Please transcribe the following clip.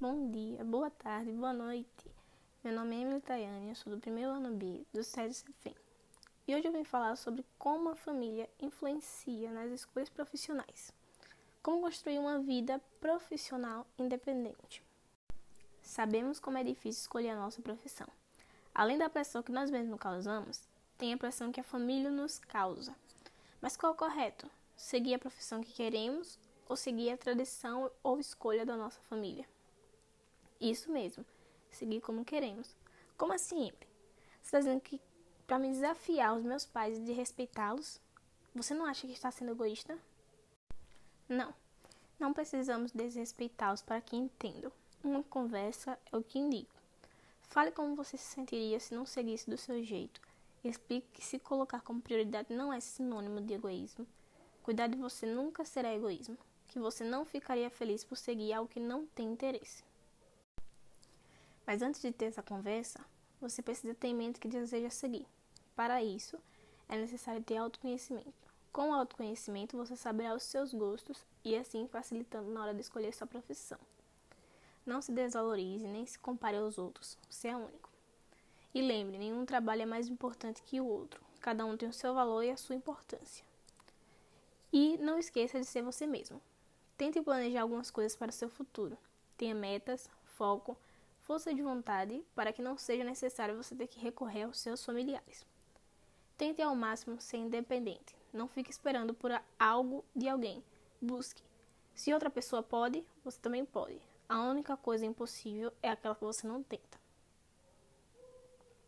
Bom dia, boa tarde, boa noite. Meu nome é Emily Tayane, eu sou do primeiro ano B do SESI CFEM. E hoje eu vim falar sobre como a família influencia nas escolhas profissionais. Como construir uma vida profissional independente. Sabemos como é difícil escolher a nossa profissão. Além da pressão que nós mesmos causamos, tem a pressão que a família nos causa. Mas qual é o correto? Seguir a profissão que queremos ou seguir a tradição ou escolha da nossa família? Isso mesmo, seguir como queremos. Como assim, Emily? Você está dizendo que para me desafiar os meus pais e de respeitá-los, você não acha que está sendo egoísta? Não, não precisamos desrespeitá-los para que entendam. Uma conversa é o que indico. Fale como você se sentiria se não seguisse do seu jeito. Explique que se colocar como prioridade não é sinônimo de egoísmo. Cuidar de você nunca será egoísmo. Que você não ficaria feliz por seguir algo que não tem interesse. Mas antes de ter essa conversa, você precisa ter em mente que deseja seguir. Para isso, é necessário ter autoconhecimento. Com o autoconhecimento, você saberá os seus gostos e assim facilitando na hora de escolher sua profissão. Não se desvalorize nem se compare aos outros, você é único. E lembre, nenhum trabalho é mais importante que o outro. Cada um tem o seu valor e a sua importância. E não esqueça de ser você mesmo. Tente planejar algumas coisas para o seu futuro. Tenha metas, foco, força de vontade para que não seja necessário você ter que recorrer aos seus familiares. Tente ao máximo ser independente. Não fique esperando por algo de alguém. Busque. Se outra pessoa pode, você também pode. A única coisa impossível é aquela que você não tenta.